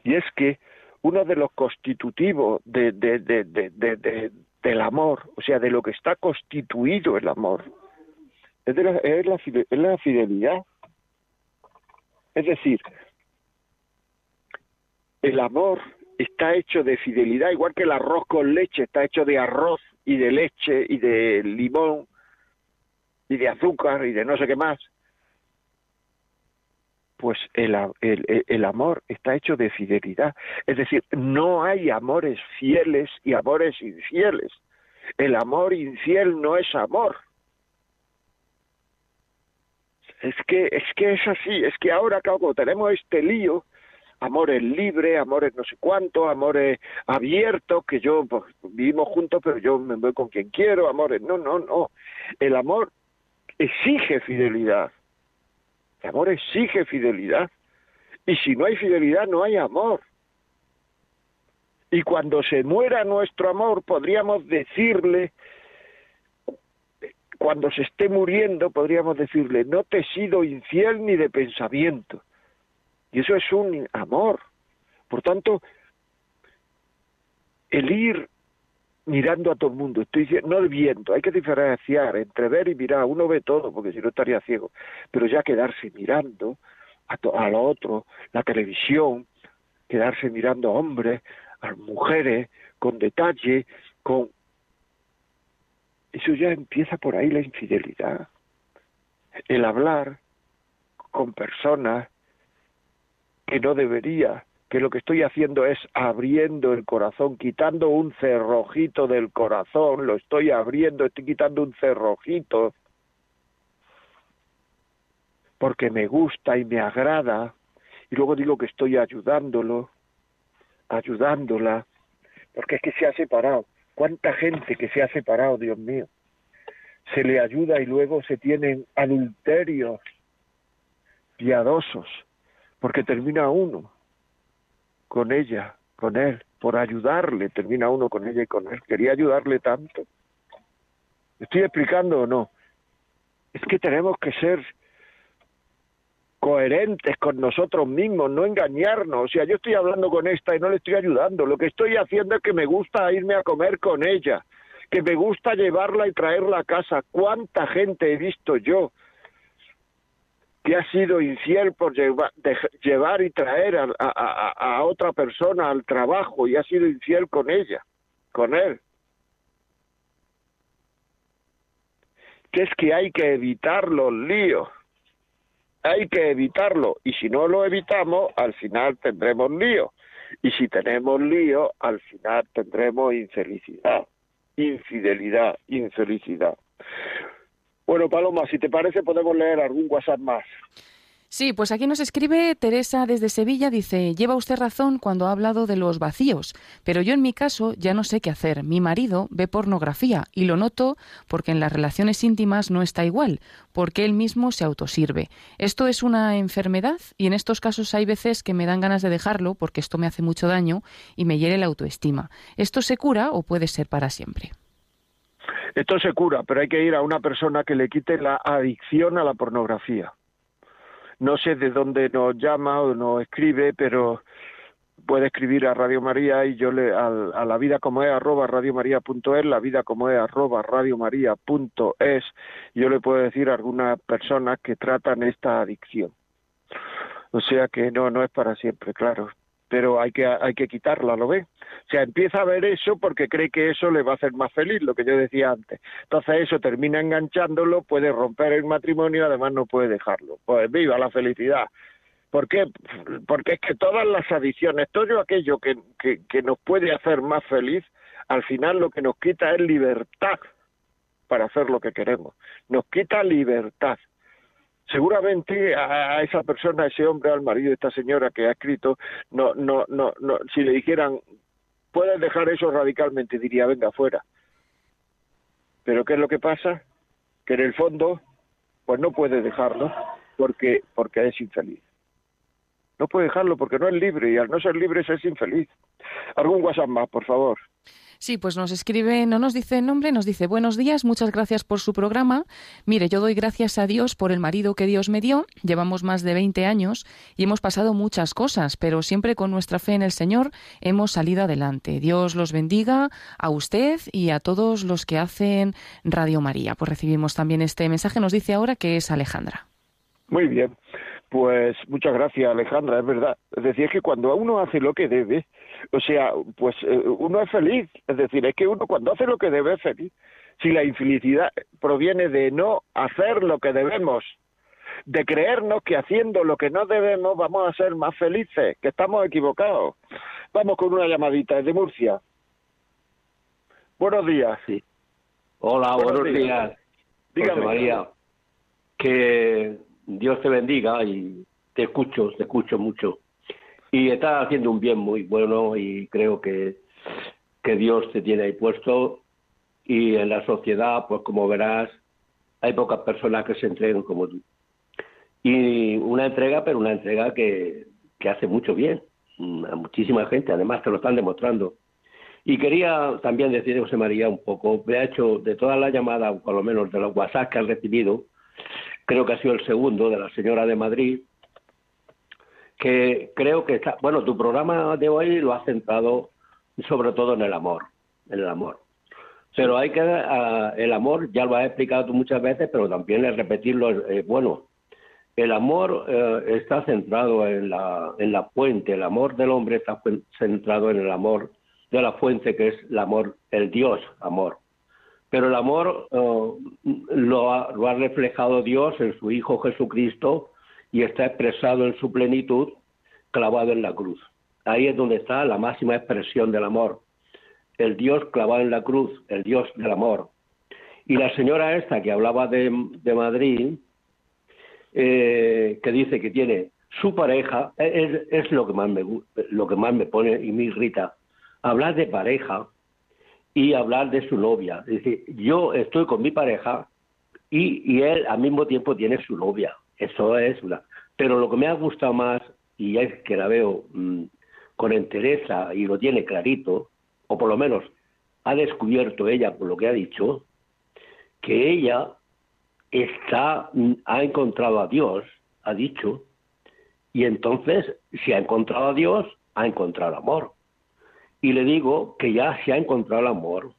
Y es que uno de los constitutivos de, de, de, de, de del amor, o sea, de lo que está constituido el amor, es, de la, es, la, es la fidelidad. Es decir, el amor está hecho de fidelidad, igual que el arroz con leche está hecho de arroz y de leche y de limón y de azúcar y de no sé qué más. Pues el, el, el, amor está hecho de fidelidad. Es decir, no hay amores fieles y amores infieles. El amor infiel no es amor. Es que, es que es así, es que ahora, como tenemos este lío, amores libres, amores no sé cuánto, amores abiertos, que yo pues, vivimos juntos, pero yo me voy con quien quiero, amores. No, no, no. El amor exige fidelidad. El amor exige fidelidad. Y si no hay fidelidad, no hay amor. Y cuando se muera nuestro amor, podríamos decirle, cuando se esté muriendo, podríamos decirle, no te he sido infiel ni de pensamiento y eso es un amor. Por tanto, el ir mirando a todo el mundo, estoy no viendo, hay que diferenciar entre ver y mirar, uno ve todo, porque si no estaría ciego, pero ya quedarse mirando a, a lo otro, la televisión, quedarse mirando a hombres, a mujeres, con detalle, con... Eso ya empieza por ahí la infidelidad. El hablar con personas que no debería, que lo que estoy haciendo es abriendo el corazón, quitando un cerrojito del corazón, lo estoy abriendo, estoy quitando un cerrojito porque me gusta y me agrada, y luego digo que estoy ayudándolo, ayudándola, porque es que se ha separado. ¿Cuánta gente que se ha separado, Dios mío? Se le ayuda y luego se tienen adulterios piadosos porque termina uno con ella, con él, por ayudarle, termina uno con ella y con él. Quería ayudarle tanto. ¿Me estoy explicando o no? Es que tenemos que ser coherentes con nosotros mismos, no engañarnos. O sea, yo estoy hablando con esta y no le estoy ayudando. Lo que estoy haciendo es que me gusta irme a comer con ella, que me gusta llevarla y traerla a casa. ¿Cuánta gente he visto yo que ha sido infiel por llevar, y traer a, a, otra persona al trabajo y ha sido infiel con ella, con él. Que es que hay que evitar los líos. Hay que evitarlo. Y si no lo evitamos, al final tendremos lío. Y si tenemos lío, al final tendremos infelicidad, infidelidad, infelicidad. Bueno, Paloma, si te parece podemos leer algún WhatsApp más. Sí, pues aquí nos escribe Teresa desde Sevilla, dice, lleva usted razón cuando ha hablado de los vacíos, pero yo en mi caso ya no sé qué hacer. Mi marido ve pornografía y lo noto porque en las relaciones íntimas no está igual, porque él mismo se autosirve. Esto es una enfermedad y en estos casos hay veces que me dan ganas de dejarlo porque esto me hace mucho daño y me hiere la autoestima. ¿Esto se cura o puede ser para siempre? Esto se cura, pero hay que ir a una persona que le quite la adicción a la pornografía. No sé de dónde nos llama o nos escribe, pero puede escribir a Radio María y yo le a, la vida como es arroba radiomaria.es, la vida como es arroba radiomaria.es, yo le puedo decir a algunas personas que tratan esta adicción. O sea que no, no es para siempre, claro pero hay que, hay que quitarla, ¿lo ve? O sea, empieza a ver eso porque cree que eso le va a hacer más feliz, lo que yo decía antes. Entonces eso termina enganchándolo, puede romper el matrimonio, además no puede dejarlo. Pues viva la felicidad. ¿Por qué? Porque es que todas las adicciones, todo aquello que, que, que nos puede hacer más feliz, al final lo que nos quita es libertad para hacer lo que queremos. Nos quita libertad seguramente a, esa persona, a ese hombre, al marido de esta señora que ha escrito, no, no, no, no, si le dijeran, puedes dejar eso radicalmente, diría, venga, fuera. Pero ¿qué es lo que pasa? Que en el fondo, pues no puede dejarlo porque, porque es infeliz. No puede dejarlo porque no es libre y al no ser libre es infeliz. ¿Algún WhatsApp más, por favor? Sí, pues nos escribe, no nos dice nombre, nos dice buenos días, muchas gracias por su programa. Mire, yo doy gracias a Dios por el marido que Dios me dio. Llevamos más de 20 años y hemos pasado muchas cosas, pero siempre con nuestra fe en el Señor hemos salido adelante. Dios los bendiga a usted y a todos los que hacen Radio María. Pues recibimos también este mensaje, nos dice ahora que es Alejandra. Muy bien. Pues muchas gracias, Alejandra, es verdad. Es decir, es que cuando uno hace lo que debe, o sea, pues eh, uno es feliz. Es decir, es que uno cuando hace lo que debe es feliz. Si la infelicidad proviene de no hacer lo que debemos, de creernos que haciendo lo que no debemos vamos a ser más felices, que estamos equivocados. Vamos con una llamadita desde Murcia. Buenos días. Sí. Hola, buenos, días. Dígame. María, que Dios te bendiga y te escucho, te escucho mucho. Y estás haciendo un bien muy bueno y creo que, que Dios te tiene ahí puesto y en la sociedad, pues como verás, hay pocas personas que se entreguen como tú. Y una entrega, pero una entrega que, que hace mucho bien a muchísima gente, además te lo están demostrando. Y quería también decir, José María, un poco, me ha hecho de todas las llamadas, por lo menos de los WhatsApp que han recibido, creo que ha sido el segundo de la señora de Madrid, que creo que está, bueno, tu programa de hoy lo ha centrado sobre todo en el amor, en el amor. Pero hay que, uh, el amor, ya lo has explicado tú muchas veces, pero también es repetirlo, eh, bueno, el amor eh, está centrado en la, en la fuente, el amor del hombre está centrado en el amor de la fuente que es el amor, el Dios amor. Pero el amor eh, lo, ha, lo ha reflejado Dios en su Hijo Jesucristo y está expresado en su plenitud clavado en la cruz. Ahí es donde está la máxima expresión del amor. El Dios clavado en la cruz, el Dios del amor. Y la señora esta que hablaba de, Madrid, eh, que dice que tiene su pareja, es, es, lo, que más me, lo que más me pone y me irrita. Hablar de pareja y hablar de su novia. Es decir, yo estoy con mi pareja y, y él al mismo tiempo tiene su novia. Eso es una. Pero lo que me ha gustado más, y es que la veo mmm, con entereza y lo tiene clarito, o por lo menos ha descubierto ella por lo que ha dicho, que ella está, ha encontrado a Dios, ha dicho, y entonces, si ha encontrado a Dios, ha encontrado amor y le digo que ya se ha encontrado el amor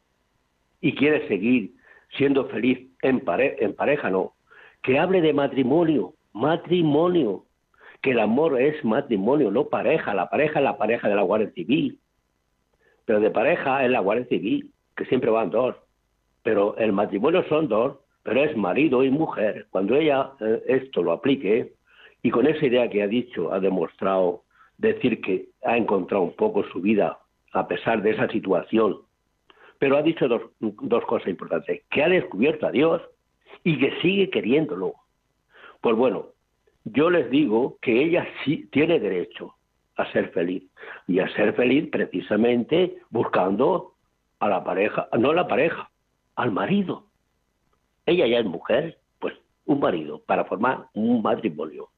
y quiere seguir siendo feliz en, pare en pareja, no. Que hable de matrimonio, matrimonio, que el amor es matrimonio, no pareja. La pareja es la pareja de la Guardia Civil, pero de pareja es la Guardia Civil, que siempre van dos. Pero el matrimonio son dos, pero es marido y mujer. Cuando ella eh, esto lo aplique y con esa idea que ha dicho, ha demostrado decir que ha encontrado un poco su vida a pesar de esa situación. Pero ha dicho dos, dos cosas importantes, que ha descubierto a Dios y que sigue queriéndolo. Pues bueno, yo les digo que ella sí tiene derecho a ser feliz y a ser feliz precisamente buscando a la pareja, no a la pareja, al marido. Ella ya es mujer, pues un marido para formar un matrimonio.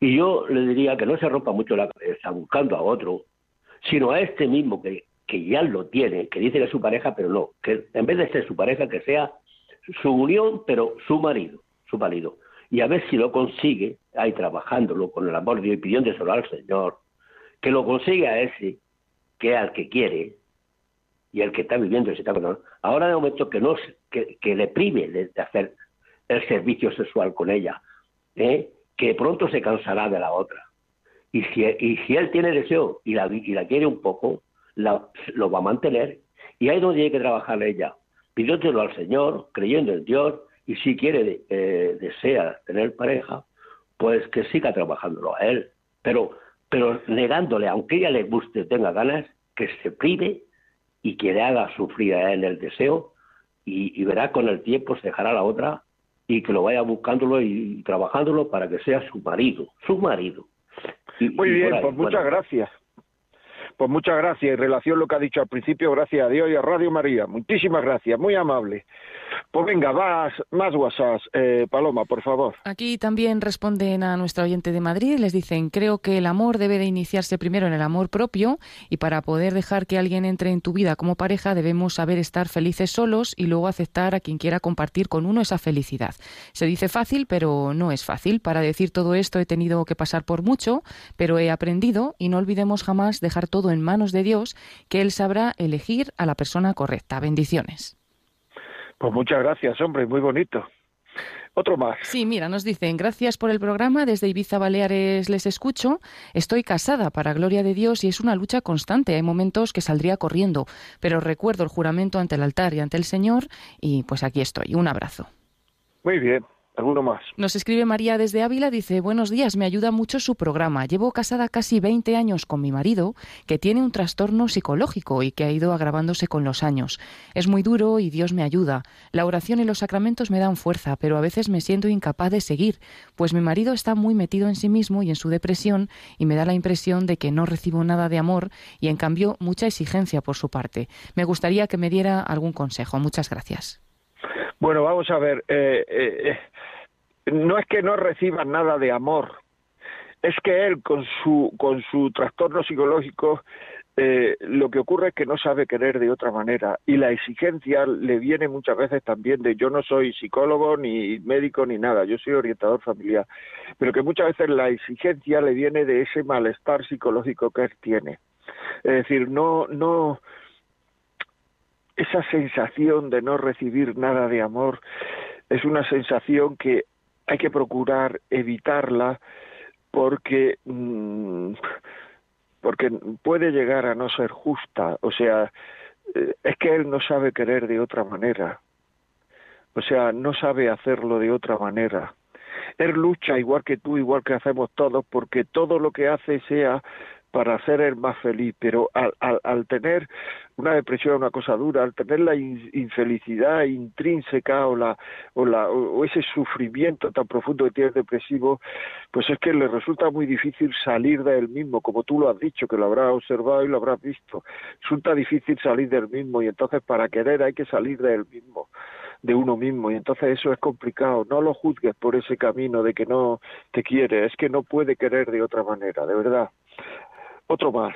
Y yo le diría que no se rompa mucho la cabeza buscando a otro, sino a este mismo que, que ya lo tiene, que dice que es su pareja, pero no, que en vez de ser su pareja, que sea su unión, pero su marido, su marido. Y a ver si lo consigue, ahí trabajándolo con el amor de Dios y pidiéndoselo al Señor, que lo consiga ese, que es al que quiere, y el que está viviendo ese etapa. Ahora de momento que no que, que le prive de, de, hacer el servicio sexual con ella, ¿eh? que pronto se cansará de la otra. Y si, él tiene deseo y la, y la quiere un poco, lo va a mantener. Y ahí donde tiene que trabajar ella, pidiéndolo al Señor, creyendo en Dios, y si quiere, eh, desea tener pareja, pues que siga trabajándolo a él. Pero, pero negándole, aunque ella le guste, tenga ganas, que se prive y que le haga sufrir a él el deseo, y, y verá con el tiempo se dejará la otra y que lo vaya buscándolo y trabajándolo para que sea su marido, su marido. Muy bien, pues muchas gracias. Pues muchas gracias. En relación a lo que ha dicho al principio, gracias a Dios y a Radio María. Muchísimas gracias, muy amable. Pues venga, más, más WhatsApp, eh, Paloma, por favor. Aquí también responden a nuestro oyente de Madrid, les dicen, creo que el amor debe de iniciarse primero en el amor propio y para poder dejar que alguien entre en tu vida como pareja debemos saber estar felices solos y luego aceptar a quien quiera compartir con uno esa felicidad. Se dice fácil, pero no es fácil. Para decir todo esto he tenido que pasar por mucho, pero he aprendido y no olvidemos jamás dejar todo en manos de Dios, que Él sabrá elegir a la persona correcta. Bendiciones. Pues muchas gracias, hombre, muy bonito. Otro más. Sí, mira, nos dicen, gracias por el programa, desde Ibiza Baleares les escucho, estoy casada para gloria de Dios y es una lucha constante, hay momentos que saldría corriendo, pero recuerdo el juramento ante el altar y ante el Señor y pues aquí estoy, un abrazo. Muy bien, ¿Alguno más? Nos escribe María desde Ávila, dice, buenos días, me ayuda mucho su programa. Llevo casada casi 20 años con mi marido, que tiene un trastorno psicológico y que ha ido agravándose con los años. Es muy duro y Dios me ayuda. La oración y los sacramentos me dan fuerza, pero a veces me siento incapaz de seguir, pues mi marido está muy metido en sí mismo y en su depresión y me da la impresión de que no recibo nada de amor y en cambio mucha exigencia por su parte. Me gustaría que me diera algún consejo. Muchas gracias. Bueno, vamos a ver. Eh, eh, no es que no reciba nada de amor, es que él con su, con su trastorno psicológico eh, lo que ocurre es que no sabe querer de otra manera y la exigencia le viene muchas veces también de yo no soy psicólogo ni médico ni nada, yo soy orientador familiar, pero que muchas veces la exigencia le viene de ese malestar psicológico que él tiene. Es decir, no, no, esa sensación de no recibir nada de amor es una sensación que hay que procurar evitarla porque mm, porque puede llegar a no ser justa, o sea, eh, es que él no sabe querer de otra manera. O sea, no sabe hacerlo de otra manera. Él lucha igual que tú, igual que hacemos todos, porque todo lo que hace sea para hacer el más feliz, pero al, al, al, tener una depresión, una cosa dura, al tener la infelicidad intrínseca o, la, o, la, o ese sufrimiento tan profundo que tiene depresivo, pues es que le resulta muy difícil salir de él mismo, como tú lo has dicho, que lo habrás observado y lo habrás visto. Resulta difícil salir del mismo y entonces para querer hay que salir de él mismo de uno mismo y entonces eso es complicado. No lo juzgues por ese camino de que no te quiere, es que no puede querer de otra manera, de verdad otro más.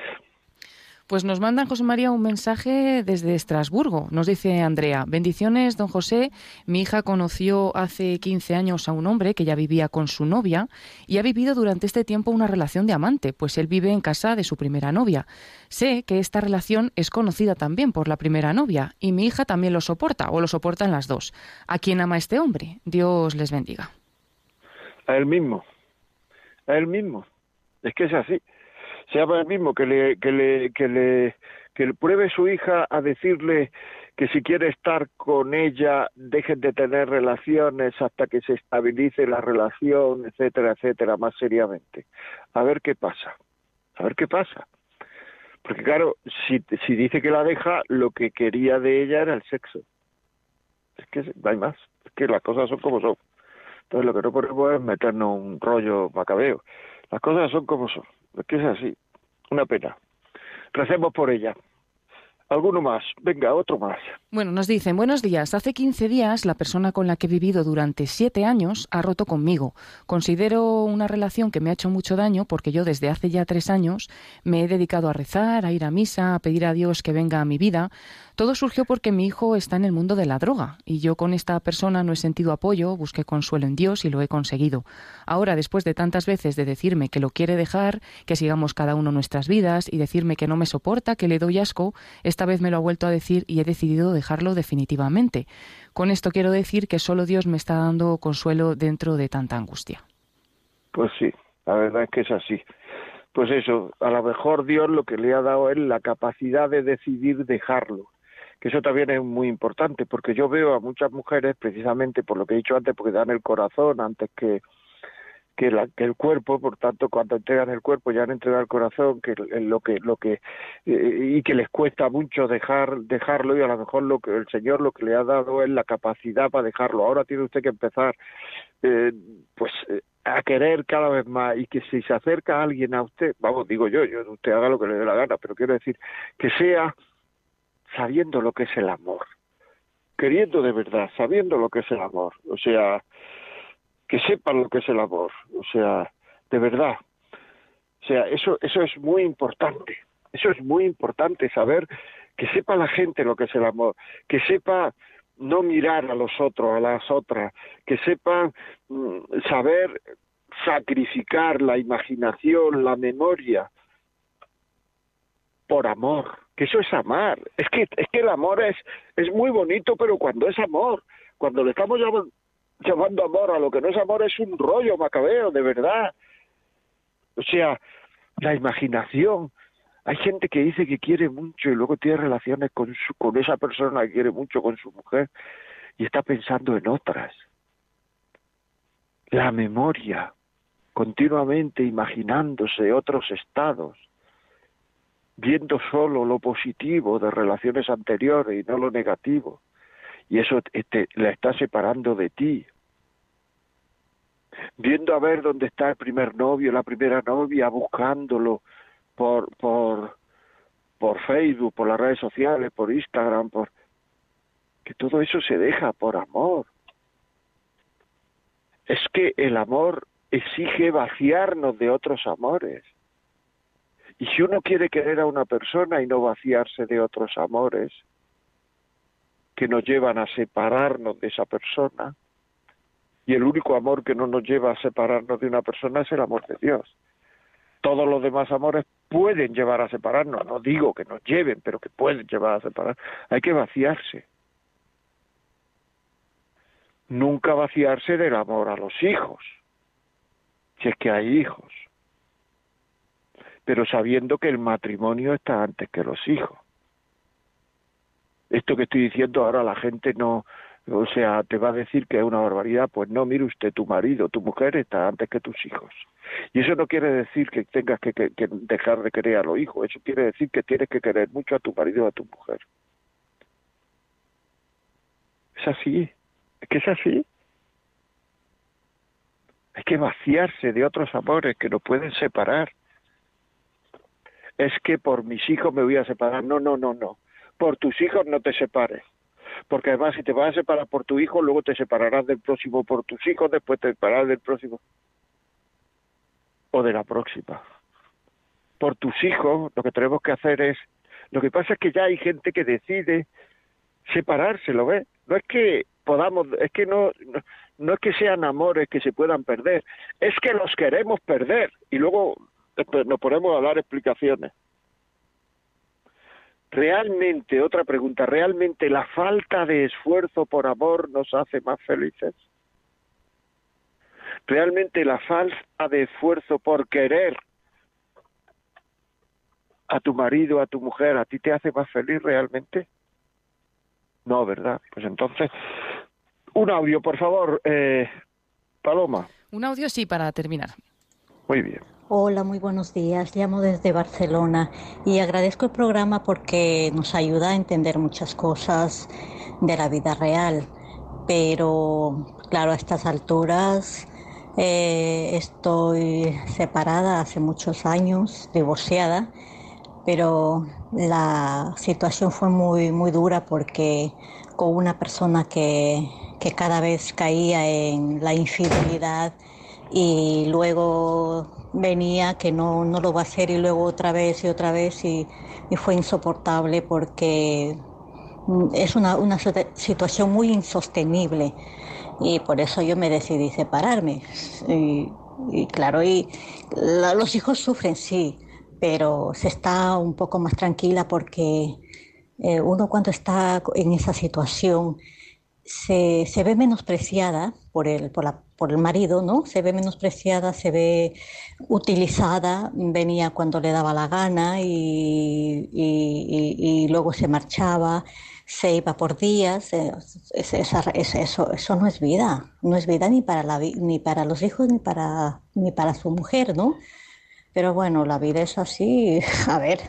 Pues nos manda José María un mensaje desde Estrasburgo. Nos dice Andrea, bendiciones, don José. Mi hija conoció hace 15 años a un hombre que ya vivía con su novia y ha vivido durante este tiempo una relación de amante, pues él vive en casa de su primera novia. Sé que esta relación es conocida también por la primera novia y mi hija también lo soporta o lo soportan las dos. ¿A quién ama este hombre? Dios les bendiga. A él mismo. A él mismo. Es que es así se llama el mismo que le que le que le que le pruebe su hija a decirle que si quiere estar con ella dejen de tener relaciones hasta que se estabilice la relación, etcétera, etcétera, más seriamente. A ver qué pasa. A ver qué pasa. Porque claro, si, si dice que la deja, lo que quería de ella era el sexo. Es que no hay más. Es que las cosas son como son. Entonces lo que no podemos es meternos un rollo macabeo. Las cosas son como son. Es que es así. Una pena. Recemos por ella. Alguno más. Venga, otro más. Bueno, nos dicen, buenos días. Hace 15 días la persona con la que he vivido durante siete años ha roto conmigo. Considero una relación que me ha hecho mucho daño porque yo desde hace ya tres años me he dedicado a rezar, a ir a misa, a pedir a Dios que venga a mi vida. Todo surgió porque mi hijo está en el mundo de la droga y yo con esta persona no he sentido apoyo, busqué consuelo en Dios y lo he conseguido. Ahora, después de tantas veces de decirme que lo quiere dejar, que sigamos cada uno nuestras vidas y decirme que no me soporta, que le doy asco, esta vez me lo ha vuelto a decir y he decidido dejarlo definitivamente. Con esto quiero decir que solo Dios me está dando consuelo dentro de tanta angustia. Pues sí, la verdad es que es así. Pues eso, a lo mejor Dios lo que le ha dado es la capacidad de decidir dejarlo que eso también es muy importante, porque yo veo a muchas mujeres, precisamente por lo que he dicho antes, porque dan el corazón antes que, que, la, que el cuerpo, por tanto, cuando entregan el cuerpo ya han entregado el corazón, que lo que lo que eh, y que les cuesta mucho dejar dejarlo y a lo mejor lo que el Señor lo que le ha dado es la capacidad para dejarlo. Ahora tiene usted que empezar, eh, pues eh, a querer cada vez más y que si se acerca alguien a usted, vamos, digo yo, yo usted haga lo que le dé la gana, pero quiero decir que sea sabiendo lo que es el amor. queriendo de verdad, sabiendo lo que es el amor, o sea, que sepan lo que es el amor, o sea, de verdad. O sea, eso, eso es muy importante, eso es muy importante saber que sepa la gente lo que es el amor, que sepa no mirar a los otros, a las otras, que sepa mm, saber sacrificar la imaginación, la memoria, por amor, que eso es amar. Es que, es que el amor es, es muy bonito, pero cuando es amor, cuando le estamos llamando, amor a lo que no es amor, es un rollo macabeo, de verdad. O sea, la imaginación. Hay gente que dice que quiere mucho y luego tiene relaciones con, su, con esa persona que quiere mucho con su mujer y está pensando en otras. La memoria, continuamente imaginándose otros estados viendo solo lo positivo de relaciones anteriores y no lo negativo. Y eso te, la está separando de ti. Viendo a ver dónde está el primer novio, la primera novia, buscándolo por, por, por Facebook, por las redes sociales, por Instagram, por que todo eso se deja por amor. Es que el amor exige vaciarnos de otros amores. Y si uno quiere querer a una persona y no vaciarse de otros amores que nos llevan a separarnos de esa persona, y el único amor que no nos lleva a separarnos de una persona es el amor de Dios. Todos los demás amores pueden llevar a separarnos, no digo que nos lleven, pero que pueden llevar a separar. Hay que vaciarse. Nunca vaciarse del amor a los hijos, si es que hay hijos pero sabiendo que el matrimonio está antes que los hijos. Esto que estoy diciendo ahora la gente no, o sea, te va a decir que es una barbaridad, pues no, mire usted, tu marido, tu mujer está antes que tus hijos. Y eso no quiere decir que tengas que, dejar de querer a los hijos, eso quiere decir que tienes que querer mucho a tu marido o a tu mujer. Es así, es que es así. Hay que vaciarse de otros amores que nos pueden separar es que por mis hijos me voy a separar. No, no, no, no. Por tus hijos no te separes. Porque además si te vas a separar por tu hijo, luego te separarás del próximo por tus hijos, después te separarás del próximo o de la próxima. Por tus hijos lo que tenemos que hacer es, lo que pasa es que ya hay gente que decide separarse, ¿lo ves? No es que podamos, es que no, no, no es que sean amores que se puedan perder, es que los queremos perder y luego nos ponemos a dar explicaciones. ¿Realmente, otra pregunta, ¿realmente la falta de esfuerzo por amor nos hace más felices? ¿Realmente la falta de esfuerzo por querer a tu marido, a tu mujer, a ti te hace más feliz realmente? No, ¿verdad? Pues entonces, un audio, por favor, eh, Paloma. Un audio, sí, para terminar. Muy bien. Hola, muy buenos días. Llamo desde Barcelona y agradezco el programa porque nos ayuda a entender muchas cosas de la vida real. Pero, claro, a estas alturas eh, estoy separada hace muchos años, divorciada, pero la situación fue muy, muy dura porque con una persona que, que cada vez caía en la infidelidad y luego venía que no, no lo va a hacer y luego otra vez y otra vez y, fue insoportable porque mm, es una, una, situación muy insostenible y por eso yo me decidí separarme. Y, claro, y los hijos sufren, sí, pero se está un poco más tranquila porque eh, uno cuando está en esa situación se, se ve menospreciada por el, por, la, por el marido, ¿no? Se ve menospreciada, se ve utilizada, venía cuando le daba la gana y, y, luego se marchaba, se iba por días. Eh, eso, eso no es vida, no es vida ni para, la, ni para los hijos ni para, ni para su mujer, ¿no? Pero bueno, la vida es así, [laughs] a ver,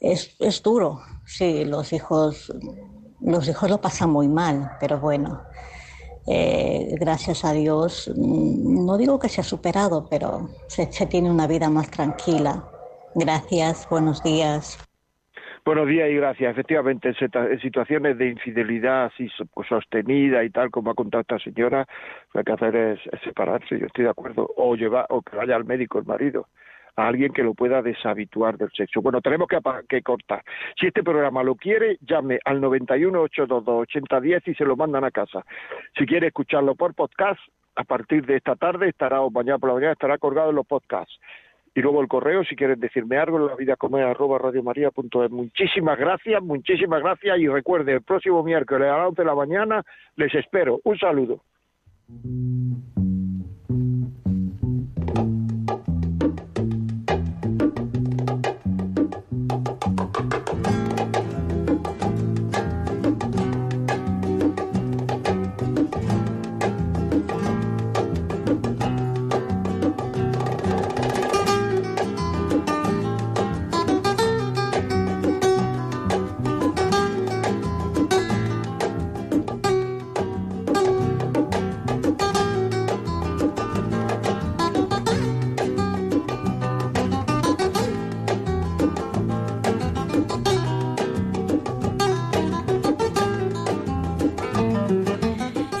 es, es duro, sí, los hijos los hijos lo pasan muy mal, pero bueno, eh, gracias a Dios, mm, no digo que se ha superado, pero se, tiene una vida más tranquila. Gracias, buenos días. Buenos días y gracias. Efectivamente, en situaciones de infidelidad así pues, sostenida y tal, como ha contado esta señora, lo que hay que hacer es, separarse, yo estoy de acuerdo, o llevar, o que vaya al médico el marido, a alguien que lo pueda deshabituar del sexo. Bueno, tenemos que, que cortar. Si este programa lo quiere, llame al 91 822 8010 y se lo mandan a casa. Si quiere escucharlo por podcast, a partir de esta tarde estará, o mañana por la mañana estará colgado en los podcasts. Y luego el correo, si quieren decirme algo, la vida arroba radiomaria.es. Muchísimas gracias, muchísimas gracias. Y recuerde, el próximo miércoles a las 11 de la mañana les espero. Un saludo.